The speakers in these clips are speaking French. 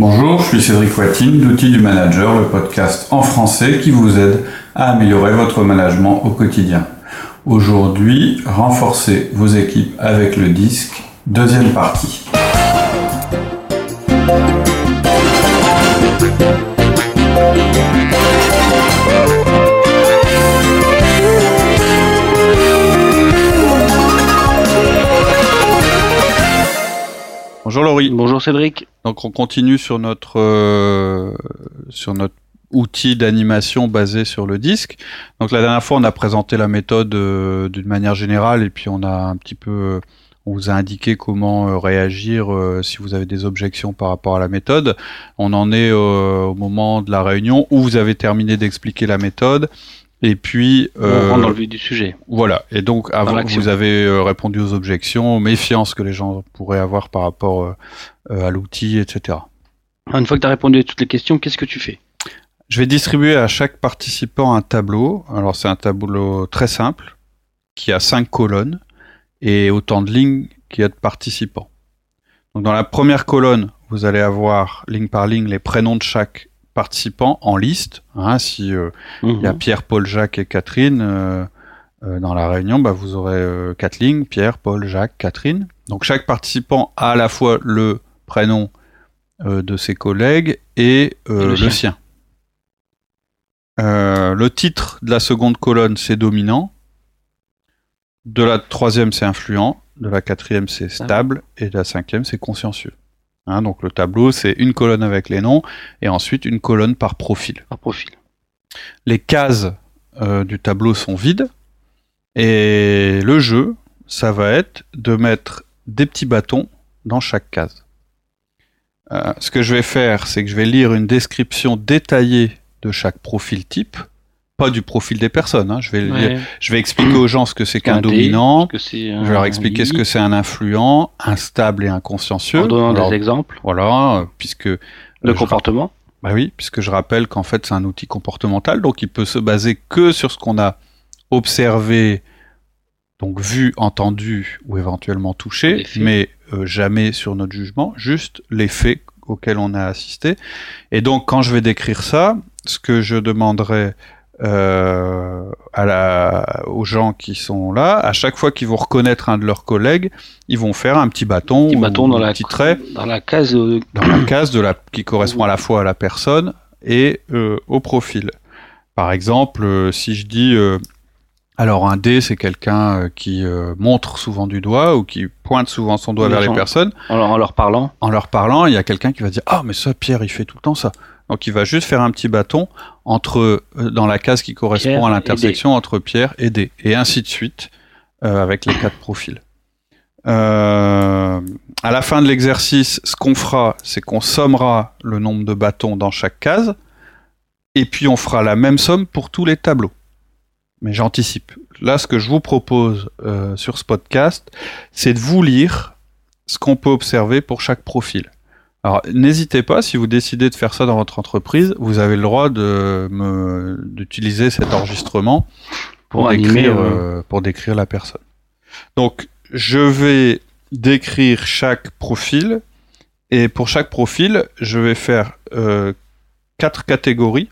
Bonjour, je suis Cédric Watine d'Outils du Manager, le podcast en français qui vous aide à améliorer votre management au quotidien. Aujourd'hui, renforcez vos équipes avec le disque, deuxième partie. Cédric. Donc on continue sur notre euh, sur notre outil d'animation basé sur le disque. Donc la dernière fois on a présenté la méthode euh, d'une manière générale et puis on a un petit peu on vous a indiqué comment euh, réagir si vous avez des objections par rapport à la méthode. On en est au moment de la réunion où vous avez terminé d'expliquer la méthode et puis, euh, on rentre dans le vif du sujet. Voilà. Et donc, avant que vous avez euh, répondu aux objections, aux méfiances que les gens pourraient avoir par rapport euh, euh, à l'outil, etc. Une fois que tu as répondu à toutes les questions, qu'est-ce que tu fais? Je vais distribuer à chaque participant un tableau. Alors, c'est un tableau très simple qui a cinq colonnes et autant de lignes qu'il y a de participants. Donc, dans la première colonne, vous allez avoir ligne par ligne les prénoms de chaque participants en liste. Hein, si euh, il y a mhm. Pierre, Paul, Jacques et Catherine euh, euh, dans la réunion, bah, vous aurez quatre lignes Pierre, Paul, Jacques, Catherine. Donc chaque participant a à la fois le prénom de ses collègues et, le, sien. le titre de la seconde colonne, c'est dominant. De la troisième, c'est influent. De la quatrième, c'est stable. Et de la cinquième, c'est consciencieux. Hein, donc le tableau, c'est une colonne avec les noms et ensuite une colonne par profil. Par profil. Les cases euh, du tableau sont vides et le jeu, ça va être de mettre des petits bâtons dans chaque case. Euh, ce que je vais faire, c'est que je vais lire une description détaillée de chaque profil type pas du profil des personnes. Hein. Je, vais je vais expliquer aux gens ce que c'est qu'un dominant. je vais leur expliquer ce que c'est un influent, un stable et un consciencieux. En donnant des exemples. Voilà, puisque le euh, comportement. Bah oui, puisque je rappelle qu'en fait c'est un outil comportemental, donc il peut se baser que sur ce qu'on a observé, donc vu, entendu ou éventuellement touché, mais euh, jamais sur notre jugement, juste les faits auxquels on a assisté. Et donc quand je vais décrire ça, ce que je demanderai euh, à la, aux gens qui sont là, à chaque fois qu'ils vont reconnaître un de leurs collègues, ils vont faire un petit bâton, petit bâton dans un la, petit trait dans la case dans la case de la qui correspond à la fois à la personne et euh, au profil. Par exemple, euh, si je dis euh, alors un D, c'est quelqu'un euh, qui montre souvent du doigt ou qui pointe souvent son doigt vers les personnes. En leur, en leur parlant. En leur parlant, il y a quelqu'un qui va dire ah mais ça Pierre il fait tout le temps ça. Donc il va juste faire un petit bâton entre euh, dans la case qui correspond à l'intersection entre Pierre et D, et ainsi de suite euh, avec les quatre profils. Euh, à la fin de l'exercice, ce qu'on fera, c'est qu'on sommera le nombre de bâtons dans chaque case, et puis on fera la même somme pour tous les tableaux. Mais j'anticipe. Là, ce que je vous propose euh, sur ce podcast, c'est de vous lire ce qu'on peut observer pour chaque profil. Alors, n'hésitez pas, si vous décidez de faire ça dans votre entreprise, vous avez le droit de d'utiliser cet enregistrement pour, décrire, euh, pour décrire la personne. Donc, je vais décrire chaque profil, et pour chaque profil, je vais faire euh, quatre catégories.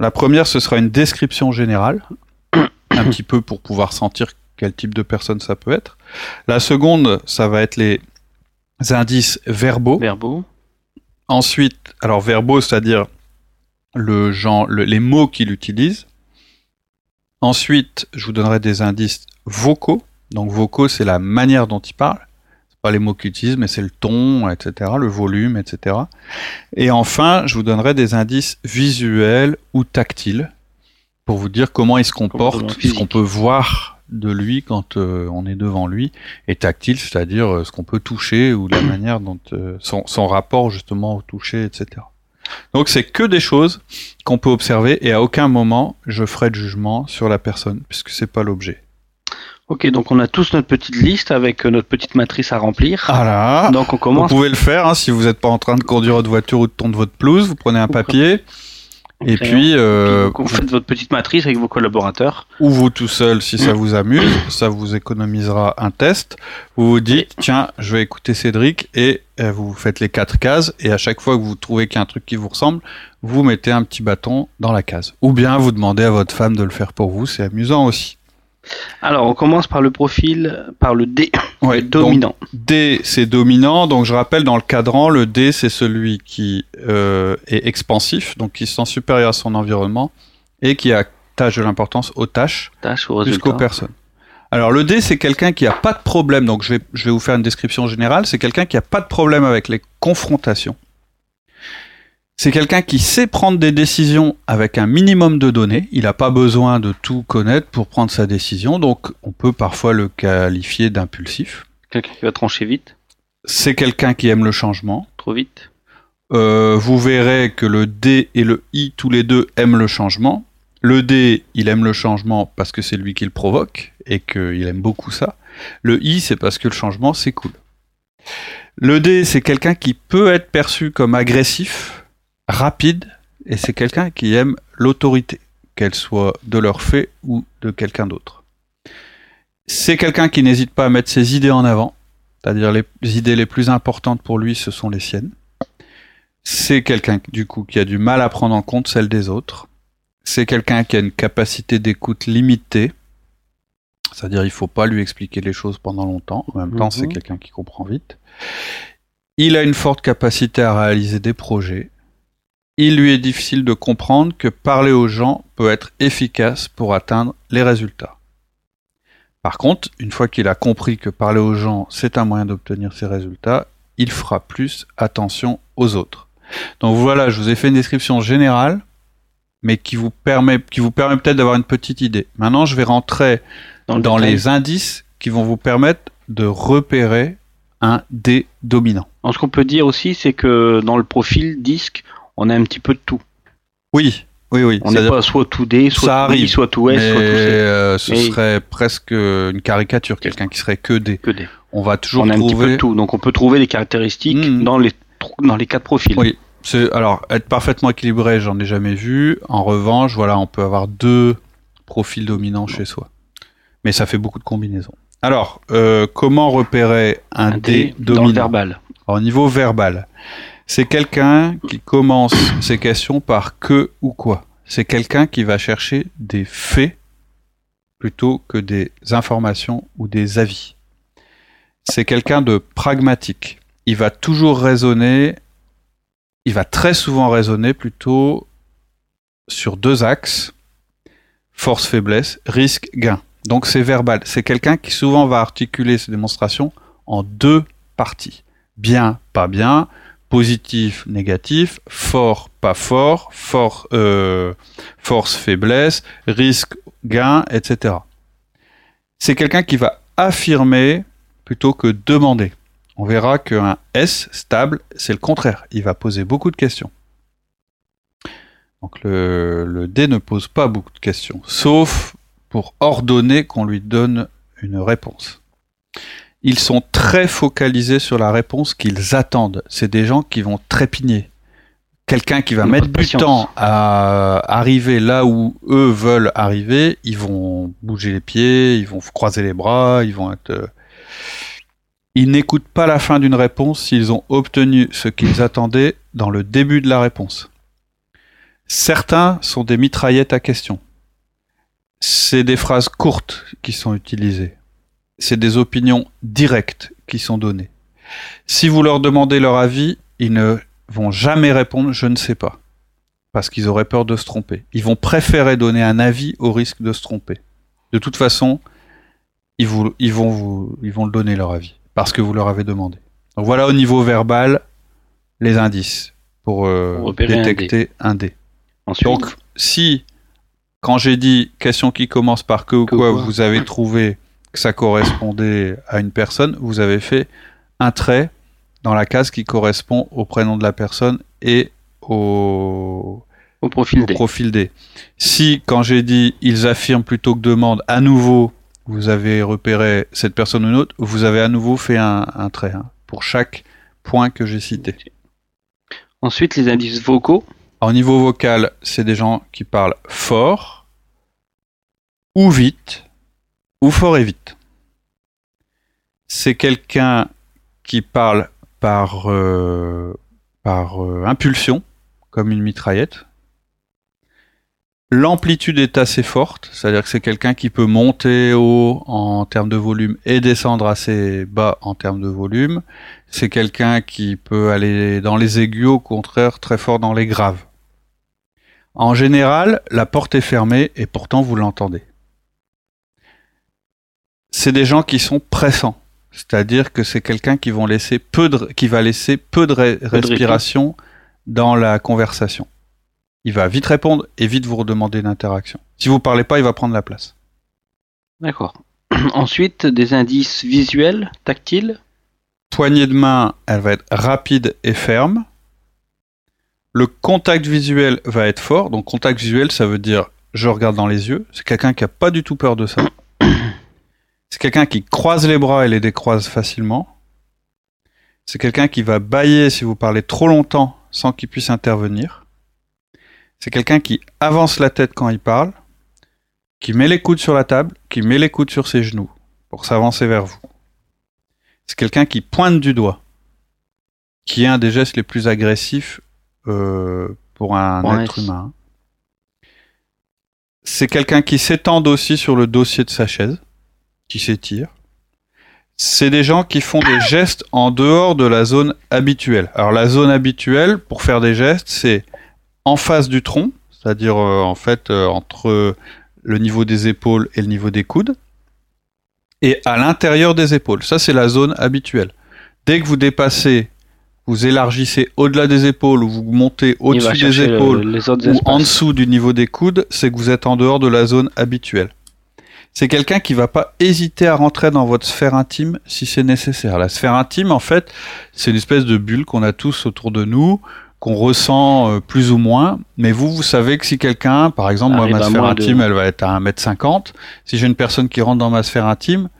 La première, ce sera une description générale, un petit peu pour pouvoir sentir quel type de personne ça peut être. La seconde, ça va être les indices verbaux. Verbaux. Ensuite, alors verbaux, c'est-à-dire le genre, les mots qu'il utilise. Ensuite, je vous donnerai des indices vocaux. Donc vocaux, c'est la manière dont il parle. C'est pas les mots qu'il utilise, mais c'est le ton, etc., le volume, etc. Et enfin, je vous donnerai des indices visuels ou tactiles pour vous dire comment il se comporte, ce qu'on peut voir de lui quand euh, on est devant lui et tactile, c'est-à-dire euh, ce qu'on peut toucher ou la manière dont euh, son, son, rapport justement au toucher, etc. Donc c'est que des choses qu'on peut observer et à aucun moment je ferai de jugement sur la personne puisque c'est pas l'objet. Ok, donc on a tous notre petite liste avec notre petite matrice à remplir. Voilà. Donc on commence. Vous pouvez le faire hein, si vous n'êtes pas en train de conduire votre voiture ou de tondre votre pelouse. Vous prenez un papier. Et puis, euh, vous faites votre petite matrice avec vos collaborateurs. Ou vous tout seul, si ça vous amuse, ça vous économisera un test. Vous vous dites, tiens, je vais écouter Cédric et euh, vous faites les quatre cases, et à chaque fois que vous trouvez qu'il y a un truc qui vous ressemble, vous mettez un petit bâton dans la case. Ou bien vous demandez à votre femme de le faire pour vous, c'est amusant aussi. Alors, on commence par le profil, par le D, ouais, dominant. D, c'est dominant. Donc, je rappelle, dans le cadran, le D, c'est celui qui euh, est expansif, donc qui se sent supérieur à son environnement et qui attache de l'importance aux tâches, tâches ou plus qu'aux personnes. Alors, le D, c'est quelqu'un qui n'a pas de problème. Donc, je vais, je vais vous faire une description générale. C'est quelqu'un qui n'a pas de problème avec les confrontations. C'est quelqu'un qui sait prendre des décisions avec un minimum de données. Il n'a pas besoin de tout connaître pour prendre sa décision, donc on peut parfois le qualifier d'impulsif. Quelqu'un qui va trancher vite. C'est quelqu'un qui aime le changement. Trop vite. Euh, vous verrez que le D et le I, tous les deux, aiment le changement. Le D, il aime le changement parce que c'est lui qui le provoque et qu'il aime beaucoup ça. Le I, c'est parce que le changement, c'est cool. Le D, c'est quelqu'un qui peut être perçu comme agressif rapide et c'est quelqu'un qui aime l'autorité, qu'elle soit de leur fait ou de quelqu'un d'autre. C'est quelqu'un qui n'hésite pas à mettre ses idées en avant, c'est-à-dire les, idées les plus importantes pour lui, ce sont les siennes. C'est quelqu'un du coup qui a du mal à prendre en compte celles des autres. C'est quelqu'un qui a une capacité d'écoute limitée, c'est-à-dire il faut pas lui expliquer les choses pendant longtemps. En même temps, c'est mhm. quelqu'un qui comprend vite. Il a une forte capacité à réaliser des projets il lui est difficile de comprendre que parler aux gens peut être efficace pour atteindre les résultats. Par contre, une fois qu'il a compris que parler aux gens, c'est un moyen d'obtenir ces résultats, il fera plus attention aux autres. Donc voilà, je vous ai fait une description générale, mais qui vous permet, qui vous permet peut-être d'avoir une petite idée. Maintenant, je vais rentrer dans, les indices qui vont vous permettre de repérer un D dominant. ce qu'on peut dire aussi, c'est que dans le profil disque, on a un petit peu de tout. Oui, oui, oui. On n'est pas soit tout D, soit ça tout soit tout S, soit tout C. Euh, ce serait presque une caricature, quelqu'un qui serait que D. Que D. On va toujours on a trouver... un petit peu de tout, donc on peut trouver des caractéristiques hmm. dans les dans les quatre profils. Oui. Alors, être parfaitement équilibré, j'en ai jamais vu. En revanche, voilà, on peut avoir deux profils dominants chez soi. Mais ça fait beaucoup de combinaisons. Alors, euh, comment repérer un, D, dominant dans verbal Au niveau verbal, c'est quelqu'un qui commence ses questions par que ou quoi. C'est quelqu'un qui va chercher des faits plutôt que des informations ou des avis. C'est quelqu'un de pragmatique. Il va toujours raisonner, il va très souvent raisonner plutôt sur deux axes, force-faiblesse, risque-gain. Donc c'est verbal. C'est quelqu'un qui souvent va articuler ses démonstrations en deux parties. Bien, pas bien, positif, négatif, fort, pas fort, fort, euh, force, faiblesse, risque, gain, etc. C'est quelqu'un qui va affirmer plutôt que demander. On verra qu'un S stable, c'est le contraire. Il va poser beaucoup de questions. Donc le, le D ne pose pas beaucoup de questions, sauf pour ordonner qu'on lui donne une réponse ils sont très focalisés sur la réponse qu'ils attendent. C'est des gens qui vont trépigner. Quelqu'un qui va mettre du temps à arriver là où eux veulent arriver, ils vont bouger les pieds, ils vont croiser les bras, ils vont être... Euh, ils n'écoutent pas la fin d'une réponse s'ils ont obtenu ce qu'ils attendaient dans le début de la réponse. Certains sont des mitraillettes à questions. C'est des phrases courtes qui sont utilisées c'est des opinions directes qui sont données. Si vous leur demandez leur avis, ils ne vont jamais répondre je ne sais pas, parce qu'ils auraient peur de se tromper. Ils vont préférer donner un avis au risque de se tromper. De toute façon, ils, vont, vous, ils vont le donner leur avis, parce que vous leur avez demandé. Donc voilà au niveau verbal les indices pour, euh, détecter un dé. Donc si, quand j'ai dit question qui commence par que ou quoi, vous avez trouvé que ça correspondait à une personne, vous avez fait un trait dans la case qui correspond au prénom de la personne et au, au profil, D. profil D. Si, quand j'ai dit ils affirment plutôt que demandent, à nouveau, vous avez repéré cette personne ou une autre, vous avez à nouveau fait un, trait hein, pour chaque point que j'ai cité. Ensuite, les indices vocaux. Au niveau vocal, c'est des gens qui parlent fort ou vite ou fort et vite. C'est quelqu'un qui parle par, par impulsion, comme une mitraillette. L'amplitude est assez forte, c'est-à-dire que c'est quelqu'un qui peut monter haut en termes de volume et descendre assez bas en termes de volume. C'est quelqu'un qui peut aller dans les aigus, au contraire très fort dans les graves. En général, la porte est fermée et pourtant vous l'entendez. C'est des gens qui sont pressants, c'est-à-dire que c'est quelqu'un qui, laisser peu qui va laisser peu de respiration dans la conversation. Il va vite répondre et vite vous redemander une interaction. Si vous parlez pas, il va prendre la place. D'accord. Ensuite, des indices visuels, tactiles? Poignée de main, elle va être rapide et ferme. Le contact visuel va être fort. Donc contact visuel, ça veut dire je regarde dans les yeux. C'est quelqu'un qui a pas du tout peur de ça. C'est quelqu'un qui croise les bras et les décroise facilement. C'est quelqu'un qui va bailler si vous parlez trop longtemps sans qu'il puisse intervenir. C'est quelqu'un qui avance la tête quand il parle, qui met les coudes sur la table, qui met les coudes sur ses genoux pour s'avancer vers vous. C'est quelqu'un qui pointe du doigt, qui est un des gestes les plus agressifs euh, pour un être humain. C'est quelqu'un qui s'étend aussi sur le dossier de sa chaise, qui s'étire. C'est des gens qui font des gestes en dehors de la zone habituelle. Alors la zone habituelle pour faire des gestes, c'est en face du tronc, c'est-à-dire euh, en fait euh, entre le niveau des épaules et le niveau des coudes, et à l'intérieur des épaules. Ça, c'est la zone habituelle. Dès que vous dépassez, vous élargissez au-delà des épaules ou vous montez au-dessus des épaules ou en dessous du niveau des coudes, c'est que vous êtes en dehors de la zone habituelle. C'est quelqu'un qui va pas hésiter à rentrer dans votre sphère intime si c'est nécessaire. La sphère intime, en fait, c'est une espèce de bulle qu'on a tous autour de nous qu'on ressent euh, plus ou moins, mais vous, vous savez que si quelqu'un, par exemple, moi, ma sphère intime, elle va être à 1m50, si j'ai une personne qui rentre dans ma sphère intime,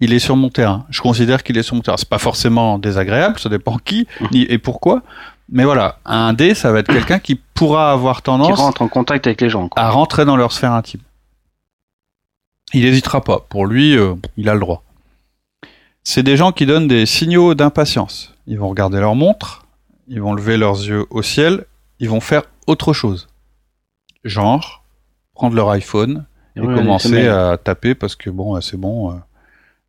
il est sur mon terrain. Je considère qu'il est sur mon terrain. C'est pas forcément désagréable, ça dépend qui mhm. ni et pourquoi. Mais voilà, un D, ça va être quelqu'un qui pourra avoir tendance qui rentre en contact avec les gens, à rentrer dans leur sphère intime. Il n'hésitera pas. Pour lui, euh, il a le droit. C'est des gens qui donnent des signaux d'impatience. Ils vont regarder leur montre, ils vont lever leurs yeux au ciel, ils vont faire autre chose. Genre, prendre leur iPhone et commencer à taper parce que bon, c'est bon, euh,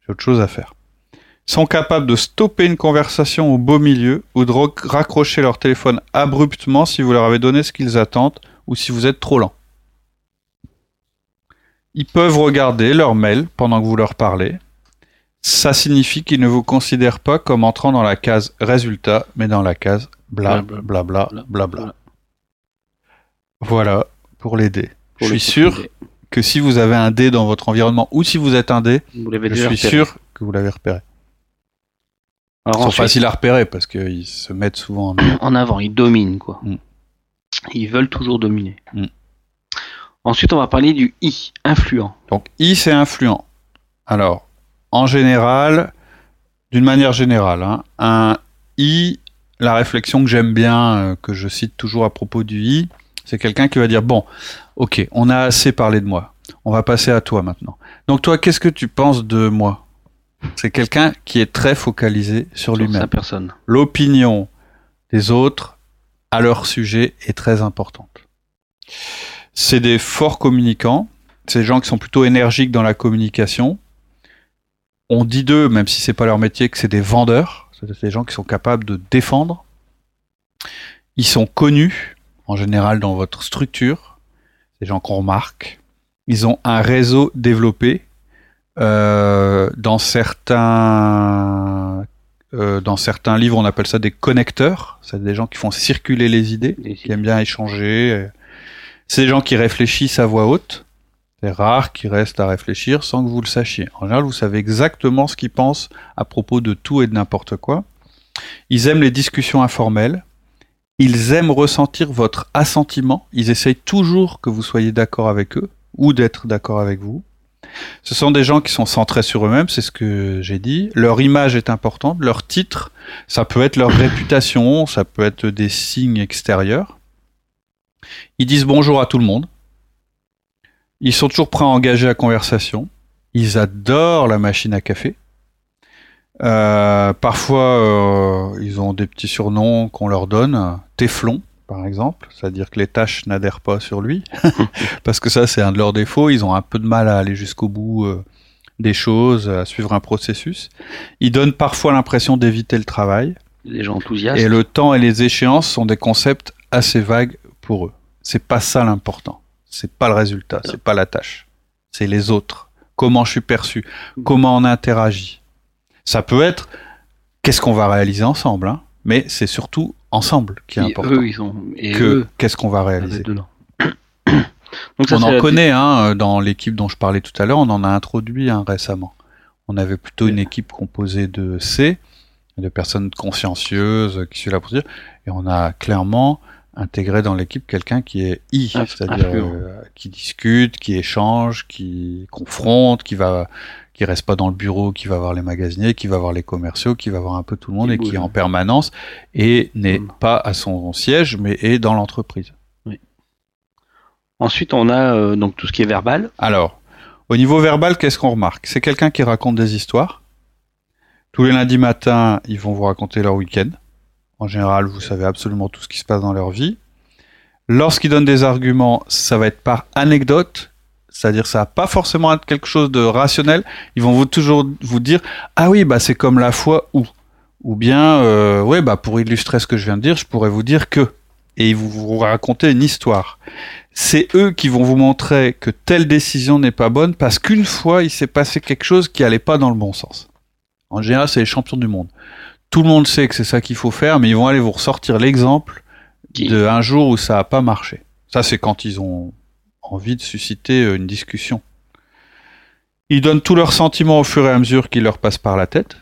j'ai autre chose à faire. Ils sont capables de stopper une conversation au beau milieu ou de raccrocher leur téléphone abruptement si vous leur avez donné ce qu'ils attendent ou si vous êtes trop lent. Ils peuvent regarder leur mail pendant que vous leur parlez ça signifie qu'il ne vous considère pas comme entrant dans la case résultat, mais dans la case bla bla bla bla bla. Voilà pour les dés. je suis sûr que si vous avez un dé dans votre environnement ou si vous êtes un dé, je suis sûr que vous l'avez repéré. ils sont faciles à repérer parce qu'ils se mettent souvent en, avant, ils dominent quoi. Mm. Ils veulent toujours dominer. Mm. Ensuite, on va parler du I, influent. Donc I, c'est influent. Alors, en général, d'une manière générale, hein, un I, la réflexion que j'aime bien, euh, que je cite toujours à propos du I, c'est quelqu'un qui va dire bon, ok, on a assez parlé de moi, on va passer à toi maintenant. Donc toi, qu'est-ce que tu penses de moi? C'est quelqu'un qui est très focalisé sur, lui-même. personne. L'opinion des autres à leur sujet est très importante. C'est des forts communicants, c'est des gens qui sont plutôt énergiques dans la communication, on dit d'eux, même si c'est pas leur métier, que c'est des vendeurs. C'est des gens qui sont capables de défendre. Ils sont connus, en général, dans votre structure. Des gens qu'on remarque. Ils ont un réseau développé. Euh, dans certains euh, dans certains livres, on appelle ça des connecteurs. C'est des gens qui font circuler les idées, qui aiment bien échanger. C'est gens qui réfléchissent à voix haute. C'est rare qu'il reste à réfléchir sans que vous le sachiez. En général, vous savez exactement ce qu'ils pensent à propos de tout et de n'importe quoi. Ils aiment les discussions informelles. Ils aiment ressentir votre assentiment. Ils essayent toujours que vous soyez d'accord avec eux ou d'être d'accord avec vous. Ce sont des gens qui sont centrés sur eux-mêmes, c'est ce que j'ai dit. Leur image est importante, leur titre, ça peut être leur réputation, ça peut être des signes extérieurs. Ils disent bonjour à tout le monde, ils sont toujours prêts à engager la conversation. Ils adorent la machine à café. Euh, parfois, ils ont des petits surnoms qu'on leur donne. Téflon, par exemple, c'est-à-dire que les tâches n'adhèrent pas sur lui, parce que ça, c'est un de leurs défauts. Ils ont un peu de mal à aller jusqu'au bout des choses, à suivre un processus. Ils donnent parfois l'impression d'éviter le travail. Les gens enthousiastes. Et le temps et les échéances sont des concepts assez vagues pour eux. C'est pas ça l'important. C'est pas le résultat, c'est pas la tâche. C'est les autres. Comment je suis perçu, comment on interagit? Ça peut être qu'est-ce qu'on va réaliser ensemble, hein, mais c'est surtout ensemble qui est important. Eux, ils ont... Et que qu'est-ce qu'on va réaliser. Donc on en connaît hein, dans l'équipe dont je parlais tout à l'heure, on en a introduit un récemment. On avait plutôt une équipe composée de C, de personnes consciencieuses qui sont là pour dire, et on a clairement intégrer dans l'équipe quelqu'un qui est I, c'est-à-dire euh, qui discute, qui échange, qui confronte, qui va qui reste pas dans le bureau, qui va voir les magasiniers, qui va voir les commerciaux, qui va voir un peu tout le monde et qui est en permanence et n'est mm. pas à son siège mais est dans l'entreprise. Oui. Ensuite, on a euh, donc tout ce qui est verbal. Alors, au niveau verbal, qu'est-ce qu'on remarque? C'est quelqu'un qui raconte des histoires. Tous les lundis matins, ils vont vous raconter leur week-end. En général, vous savez absolument tout ce qui se passe dans leur vie. Lorsqu'ils donnent des arguments, ça va être par anecdote, c'est-à-dire ça va pas forcément être quelque chose de rationnel. Ils vont vous toujours vous dire ah oui bah c'est comme la foi ou ou bien euh, ouais bah pour illustrer ce que je viens de dire, je pourrais vous dire que et ils vous, vous raconter une histoire. C'est eux qui vont vous montrer que telle décision n'est pas bonne parce qu'une fois il s'est passé quelque chose qui allait pas dans le bon sens. En général, c'est les champions du monde tout le monde sait que c'est ça qu'il faut faire, mais ils vont aller vous ressortir l'exemple de un jour où ça n'a pas marché. Ça, c'est quand ils ont envie de susciter euh, une discussion. Ils donnent tous leurs sentiments au fur et à mesure qu'ils leur passent par la tête.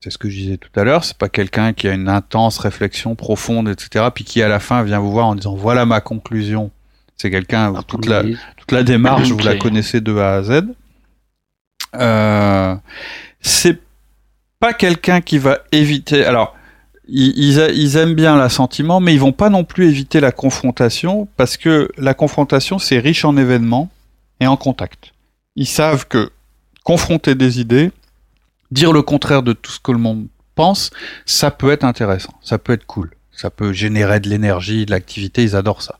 C'est ce que je disais tout à l'heure. C'est pas quelqu'un qui a une intense réflexion profonde, etc., puis qui à la fin vient vous voir en disant voilà ma conclusion. C'est quelqu'un toute la toute la démarche vous la connaissez de A à Z. Euh, c'est pas quelqu'un qui va éviter. Alors, ils, aiment bien l'assentiment, mais ils vont pas non plus éviter la confrontation parce que la confrontation c'est riche en événements et en contact. Ils savent que confronter des idées, dire le contraire de tout ce que le monde pense, ça peut être intéressant, ça peut être cool, ça peut générer de l'énergie, de l'activité. Ils adorent ça.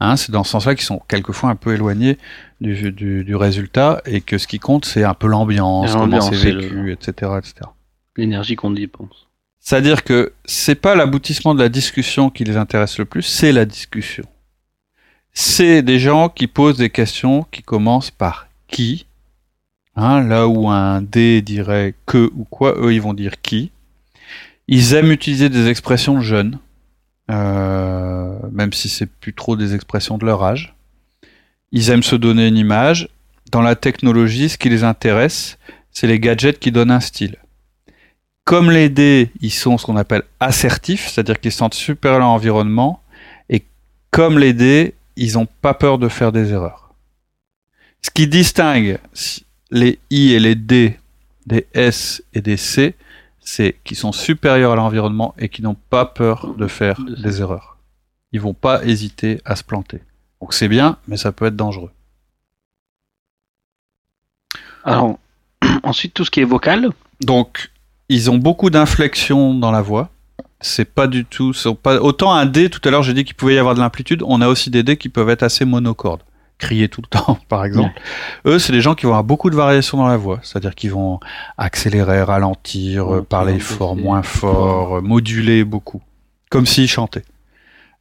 Hein, c'est dans ce sens-là qu'ils sont quelquefois un peu éloignés du, du, résultat et que ce qui compte c'est un peu l'ambiance, comment c'est vécu, etc., etc. L'énergie qu'on dépense. C'est-à-dire que c'est pas l'aboutissement de la discussion qui les intéresse le plus, c'est la discussion. C'est des gens qui posent des questions qui commencent par qui, hein, là où un D dirait que ou quoi, eux ils vont dire qui. Ils aiment utiliser des expressions jeunes, euh, même si c'est plus trop des expressions de leur âge. Ils aiment se donner une image. Dans la technologie, ce qui les intéresse, c'est les gadgets qui donnent un style. Comme les dés, ils sont ce qu'on appelle assertifs, c'est-à-dire qu'ils se sentent supérieurs à l'environnement. Et comme les dés, ils n'ont pas peur de faire des erreurs. Ce qui distingue les I et les D des S et des C, c'est qu'ils sont supérieurs à l'environnement et qui n'ont pas peur de faire des erreurs. Ils vont pas hésiter à se planter. Donc c'est bien, mais ça peut être dangereux. Alors, ensuite tout ce qui est vocal. Donc ils ont beaucoup d'inflexions dans la voix. C'est pas du tout. Pas, autant un D, tout à l'heure j'ai dit qu'il pouvait y avoir de l'amplitude, on a aussi des D qui peuvent être assez monocordes. Crier tout le temps, par exemple. Eux, c'est des gens qui vont avoir beaucoup de variations dans la voix. C'est-à-dire qu'ils vont accélérer, ralentir, parler fort, moins fort, moduler beaucoup. Comme s'ils chantaient.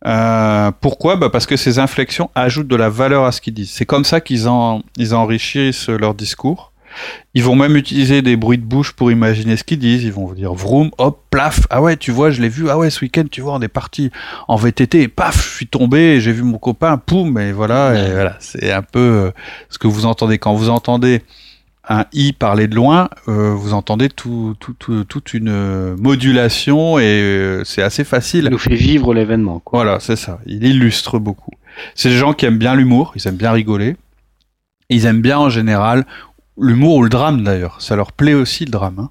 Euh, pourquoi? Bah Parce que ces inflexions ajoutent de la valeur à ce qu'ils disent. C'est comme ça qu'ils en, ils enrichissent leur discours. Ils vont même utiliser des bruits de bouche pour imaginer ce qu'ils disent. Ils vont vous dire vroom, hop, plaf. Ah ouais, tu vois, je l'ai vu. Ah ouais, ce week-end, tu vois, on est parti en VTT et paf, je suis tombé. J'ai vu mon copain, poum, et voilà. Et voilà, c'est un peu euh, ce que vous entendez quand vous entendez un i parler de loin, euh, vous entendez tout, toute une modulation et euh, c'est assez facile. Il nous fait vivre l'événement. Voilà, c'est ça. Il illustre beaucoup. C'est des gens qui aiment bien l'humour, ils aiment bien rigoler. Ils aiment bien en général l'humour ou le drame d'ailleurs. Ça leur plaît aussi le drame. Hein.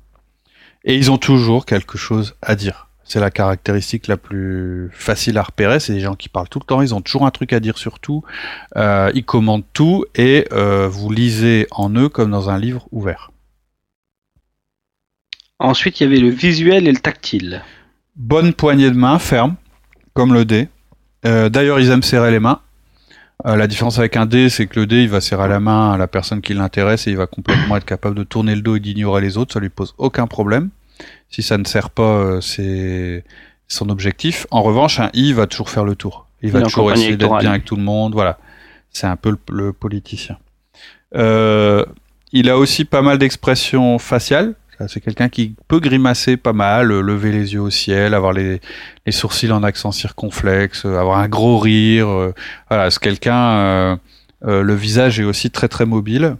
Et ils ont toujours quelque chose à dire. C'est la caractéristique la plus facile à repérer. C'est des gens qui parlent tout le temps. Ils ont toujours un truc à dire sur tout. Euh, ils commandent tout et euh, vous lisez en eux comme dans un livre ouvert. Ensuite, il y avait le visuel et le tactile. Bonne poignée de main, ferme, comme le dé. Euh, d'ailleurs, ils aiment serrer les mains. Euh, la différence avec un dé, c'est que le dé, il va serrer la main à la personne qui l'intéresse et il va complètement être capable de tourner le dos et d'ignorer les autres. Ça lui pose aucun problème. Si ça ne sert pas, euh, c'est son objectif. En revanche, un i va toujours faire le tour. Il va toujours essayer d'être bien avec tout le monde. Voilà, c'est un peu le, politicien. Euh, il a aussi pas mal d'expressions faciales. C'est quelqu'un qui peut grimacer pas mal, lever les yeux au ciel, avoir les, sourcils en accent circonflexe, avoir un gros rire. Euh, voilà, c'est quelqu'un. le visage est aussi très très mobile.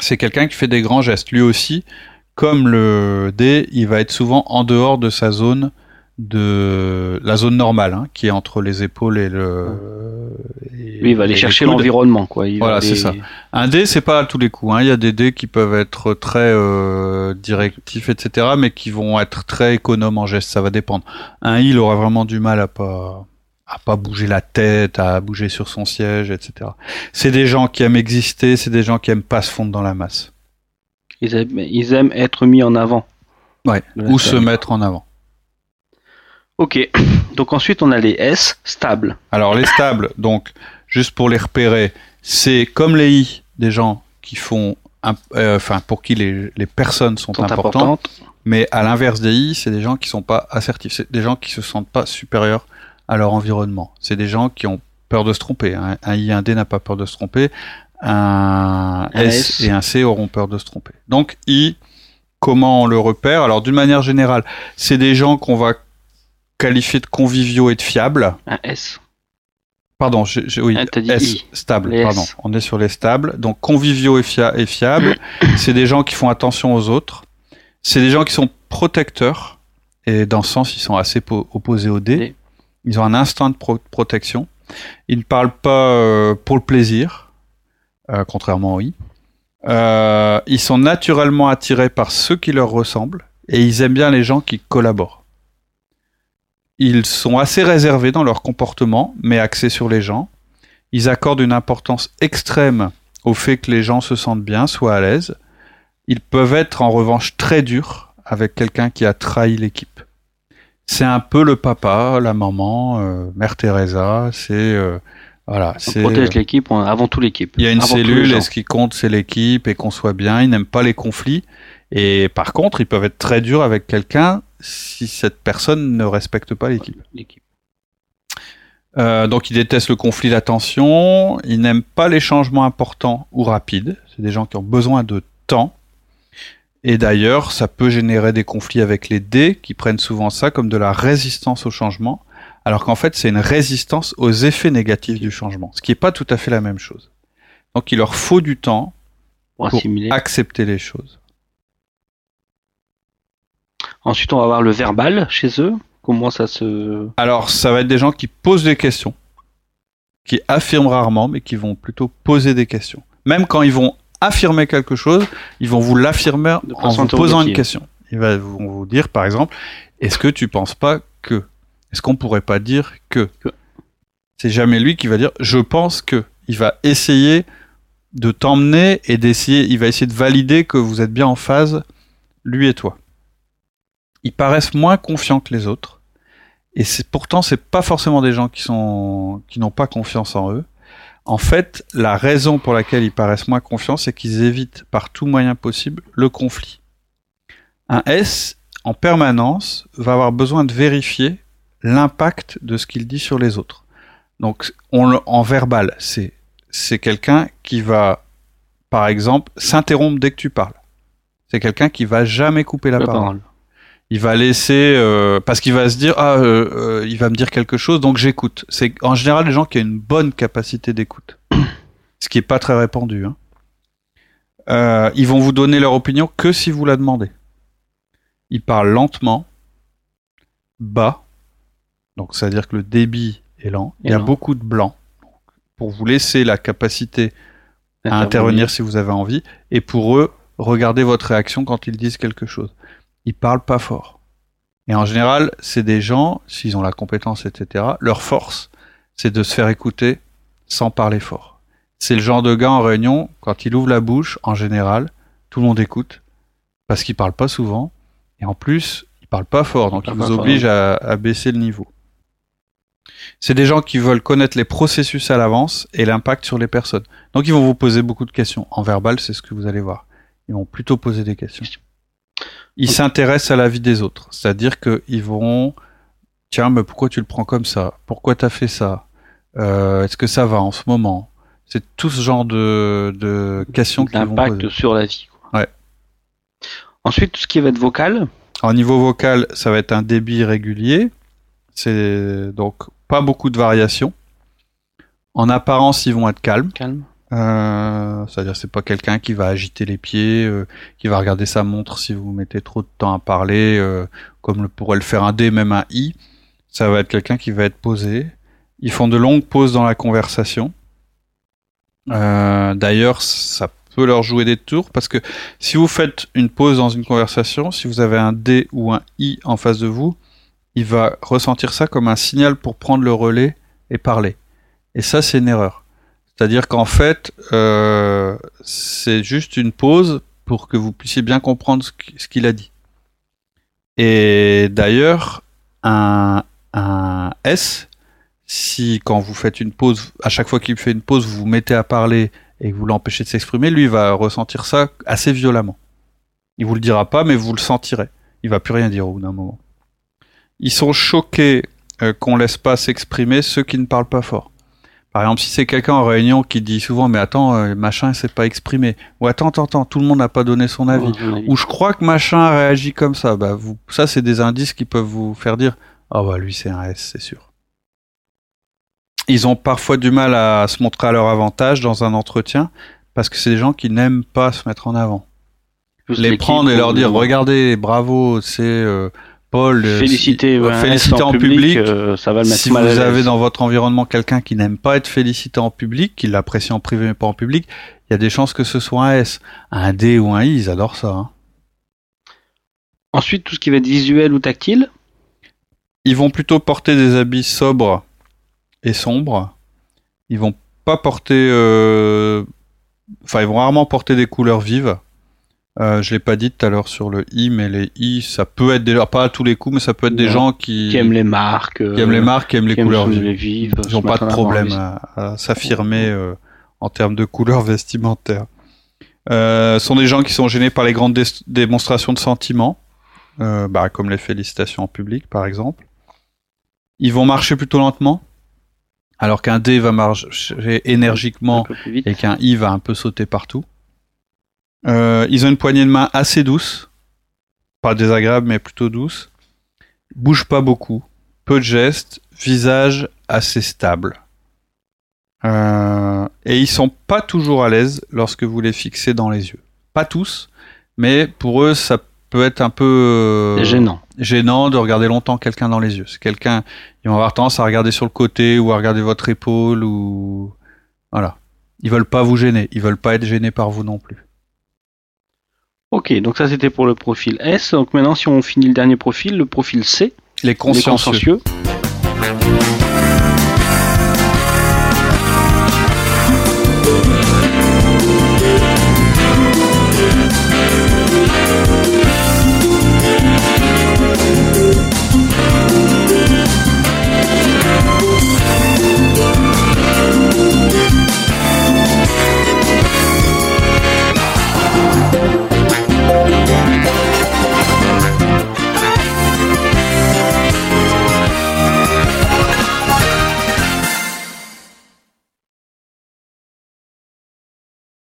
C'est quelqu'un qui fait des grands gestes. Lui aussi, comme le D, il va être souvent en dehors de sa zone de la zone normale, hein, qui est entre les épaules et le. il va aller chercher l'environnement, quoi. voilà, c'est ça. Un dé, c'est pas à tous les coups. Hein. Il y a des dés qui peuvent être très euh, directifs, etc., mais qui vont être très économes en gestes. Ça va dépendre. Un I, il aura vraiment du mal à pas à pas bouger la tête, à bouger sur son siège, etc. C'est des gens qui aiment exister, c'est des gens qui aiment pas se fondre dans la masse. Ils aiment, être mis en avant. Ouais, ou se mettre en avant. Ok, donc ensuite on a les S, stables. Alors les stables, donc juste pour les repérer, c'est comme les I, des gens qui font, euh, enfin pour qui les, personnes sont, importantes, mais à l'inverse des I, c'est des gens qui sont pas assertifs, c'est des gens qui se sentent pas supérieurs à leur environnement. C'est des gens qui ont peur de se tromper. Un, un I, un D n'a pas peur de se tromper un, S, et un C auront peur de se tromper. Donc I, comment on le repère? Alors d'une manière générale, c'est des gens qu'on va qualifier de conviviaux et de fiables. Un S. Pardon, oui, ah, S, stable, pardon. On est sur les stables. Donc conviviaux et, et fiables, c'est des gens qui font attention aux autres. C'est des gens qui sont protecteurs. Et dans ce sens, ils sont assez opposés au D. Ils ont un instinct de protection. Ils ne parlent pas euh, pour le plaisir. Euh, contrairement au I. Euh, ils sont naturellement attirés par ceux qui leur ressemblent et ils aiment bien les gens qui collaborent. Ils sont assez réservés dans leur comportement, mais axés sur les gens. Ils accordent une importance extrême au fait que les gens se sentent bien, soient à l'aise. Ils peuvent être en revanche très durs avec quelqu'un qui a trahi l'équipe. C'est un peu le papa, la maman, euh, Mère Teresa, c'est voilà, on protège l'équipe avant tout l'équipe. Il y a une cellule et ce qui compte c'est l'équipe et qu'on soit bien. Ils n'aiment pas les conflits et par contre ils peuvent être très durs avec quelqu'un si cette personne ne respecte pas l'équipe. Euh, donc ils détestent le conflit, d'attention. Ils n'aiment pas les changements importants ou rapides. C'est des gens qui ont besoin de temps. Et d'ailleurs, ça peut générer des conflits avec les dés qui prennent souvent ça comme de la résistance au changement alors qu'en fait c'est une résistance aux effets négatifs du changement, ce qui n'est pas tout à fait la même chose. Donc il leur faut du temps pour, accepter les choses. Ensuite, on va voir le verbal chez eux. Comment ça se... Alors, ça va être des gens qui posent des questions, qui affirment rarement, mais qui vont plutôt poser des questions. Même quand ils vont affirmer quelque chose, ils vont vous l'affirmer en vous posant une question. Ils vont vous dire, par exemple, est-ce que tu penses pas que est-ce qu'on pourrait pas dire que C'est jamais lui qui va dire je pense que. Il va essayer de t'emmener et d'essayer, il va essayer de valider que vous êtes bien en phase, lui et toi. Ils paraissent moins confiants que les autres. Et c'est pourtant c'est pas forcément des gens qui sont qui n'ont pas confiance en eux. En fait, la raison pour laquelle ils paraissent moins confiants, c'est qu'ils évitent par tout moyen possible le conflit. Un S en permanence va avoir besoin de vérifier l'impact de ce qu'il dit sur les autres. Donc, on, en verbal, c'est c'est quelqu'un qui va, par exemple, s'interrompre dès que tu parles. C'est quelqu'un qui va jamais couper la, parole. Il va laisser euh, parce qu'il va se dire ah euh, euh, il va me dire quelque chose donc j'écoute. C'est en général les gens qui ont une bonne capacité d'écoute, ce qui est pas très répandu. Hein. ils vont vous donner leur opinion que si vous la demandez. Ils parlent lentement, bas, donc, c'est-à-dire que le débit est lent. Il y a beaucoup de blanc. pour vous laisser la capacité à intervenir si vous avez envie. Et pour eux, regardez votre réaction quand ils disent quelque chose. Ils parlent pas fort. Et en général, c'est des gens, s'ils ont la compétence, etc., leur force, c'est de se faire écouter sans parler fort. C'est le genre de gars en réunion, quand il ouvre la bouche, en général, tout le monde écoute, parce qu'il parle pas souvent, Et en plus, ils parlent pas fort, donc ils vous obligent à, baisser le niveau. C'est des gens qui veulent connaître les processus à l'avance et l'impact sur les personnes. Donc ils vont vous poser beaucoup de questions. En verbal, c'est ce que vous allez voir. Ils vont plutôt poser des questions. Ils s'intéressent à la vie des autres. C'est-à-dire qu'ils vont... Tiens, mais pourquoi tu le prends comme ça? Pourquoi tu as fait ça? Euh, Est-ce que ça va en ce moment? C'est tout ce genre de, de questions qui L'impact sur la vie. Ouais. Ensuite, tout ce qui va être vocal. En niveau vocal, ça va être un débit régulier. C'est donc pas beaucoup de variations. En apparence, ils vont être calmes. Calme. Euh, C'est-à-dire, c'est pas quelqu'un qui va agiter les pieds, euh, qui va regarder sa montre si vous mettez trop de temps à parler, euh, comme le pourrait le faire un D, même un I. Ça va être quelqu'un qui va être posé. Ils font de longues pauses dans la conversation. D'ailleurs, ça peut leur jouer des tours parce que si vous faites une pause dans une conversation, si vous avez un D ou un I en face de vous, il va ressentir ça comme un signal pour prendre le relais et parler. Et ça, c'est une erreur. C'est-à-dire qu'en fait, euh, c'est juste une pause pour que vous puissiez bien comprendre ce qu'il a dit. Et d'ailleurs, un, S, si quand vous faites une pause, à chaque fois qu'il fait une pause, vous vous mettez à parler et vous l'empêchez de s'exprimer, lui va ressentir ça assez violemment. Il vous le dira pas, mais vous le sentirez. Il va plus rien dire au bout d'un moment. Ils sont choqués euh, qu'on laisse pas s'exprimer ceux qui ne parlent pas fort. Par exemple, si c'est quelqu'un en réunion qui dit souvent mais attends euh, machin s'est pas exprimé. Ou attends attends attends tout le monde n'a pas donné son avis. ou je crois que machin réagit comme ça. Bah vous ça c'est des indices qui peuvent vous faire dire ah bah lui c'est un S c'est sûr. Ils ont parfois du mal à se montrer à leur avantage dans un entretien parce que c'est des gens qui n'aiment pas se mettre en avant. les prendre et leur dire regardez bravo c'est euh, Paul, euh, féliciter, féliciter en, public, euh, ça va le mettre si vous avez dans votre environnement quelqu'un qui n'aime pas être félicité en public, qui l'apprécie en privé mais pas en public, il y a des chances que ce soit un S. Un D ou un I, ils adorent ça. Hein. Ensuite, tout ce qui va être visuel ou tactile Ils vont plutôt porter des habits sobres et sombres. Ils vont pas porter... Euh, enfin, ils vont rarement porter des couleurs vives. Euh, je l'ai pas dit tout à l'heure sur le i, mais les i, ça peut être déjà pas à tous les coups, mais ça peut être des gens qui, qui aiment les marques, qui aiment les marques, qui aiment les couleurs vives. Ils n'ont pas de problème à, s'affirmer euh, en termes de couleurs vestimentaires. Euh, sont des gens qui sont gênés par les grandes démonstrations de sentiments, euh, bah, comme les félicitations en public, par exemple. Ils vont marcher plutôt lentement, alors qu'un D va marcher énergiquement et qu'un I va un peu sauter partout. Euh, ils ont une poignée de main assez douce, pas désagréable mais plutôt douce. Bouge pas beaucoup, peu de gestes, visage assez stable. Euh, et ils sont pas toujours à l'aise lorsque vous les fixez dans les yeux. Pas tous, mais pour eux ça peut être un peu euh, gênant. Gênant de regarder longtemps quelqu'un dans les yeux. C'est quelqu'un, ils vont avoir tendance à regarder sur le côté ou à regarder votre épaule ou voilà. Ils veulent pas vous gêner, ils veulent pas être gênés par vous non plus. Ok, donc ça c'était pour le profil S. Donc maintenant, si on finit le dernier profil, le profil C. Les consciencieux. Les consciencieux.